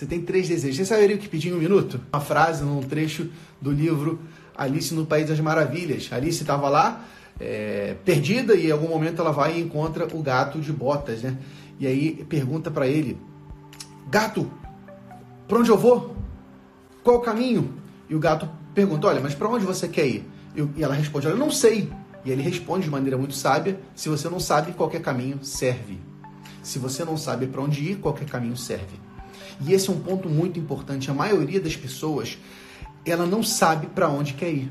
Você tem três desejos. Você saberia o que pedir em um minuto? Uma frase num trecho do livro Alice no País das Maravilhas. Alice estava lá, é, perdida, e em algum momento ela vai e encontra o gato de botas, né? E aí pergunta para ele: Gato, para onde eu vou? Qual o caminho? E o gato pergunta: Olha, mas para onde você quer ir? E ela responde: Olha, eu não sei. E ele responde de maneira muito sábia: Se você não sabe, qualquer caminho serve. Se você não sabe para onde ir, qualquer caminho serve. E esse é um ponto muito importante. A maioria das pessoas, ela não sabe para onde quer ir.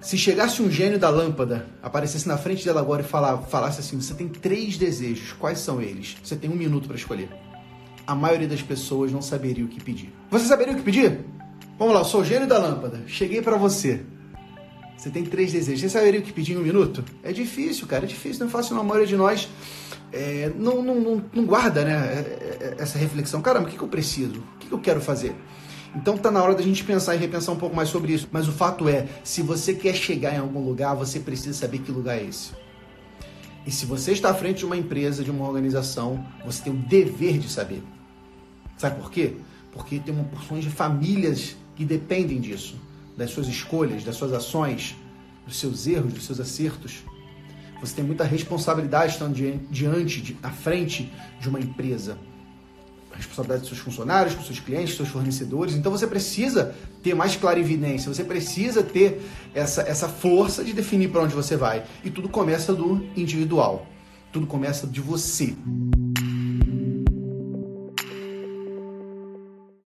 Se chegasse um gênio da lâmpada, aparecesse na frente dela agora e falasse assim: Você tem três desejos, quais são eles? Você tem um minuto para escolher. A maioria das pessoas não saberia o que pedir. Você saberia o que pedir? Vamos lá, eu sou o gênio da lâmpada. Cheguei para você. Você tem três desejos. Você saberia o que pedir em um minuto? É difícil, cara. É difícil, não é fácil. A maioria de nós é, não, não, não, não, guarda né, é, é, essa reflexão. Caramba, o que, que eu preciso? O que, que eu quero fazer? Então tá na hora da gente pensar e repensar um pouco mais sobre isso. Mas o fato é, se você quer chegar em algum lugar, você precisa saber que lugar é esse. E se você está à frente de uma empresa, de uma organização, você tem o dever de saber. Sabe por quê? Porque tem uma porção de famílias que dependem disso, das suas escolhas, das suas ações, dos seus erros, dos seus acertos. Você tem muita responsabilidade estando diante, de, à frente de uma empresa responsabilidade dos seus funcionários, com seus clientes, seus fornecedores. Então você precisa ter mais clarividência, você precisa ter essa, essa força de definir para onde você vai. E tudo começa do individual. Tudo começa de você.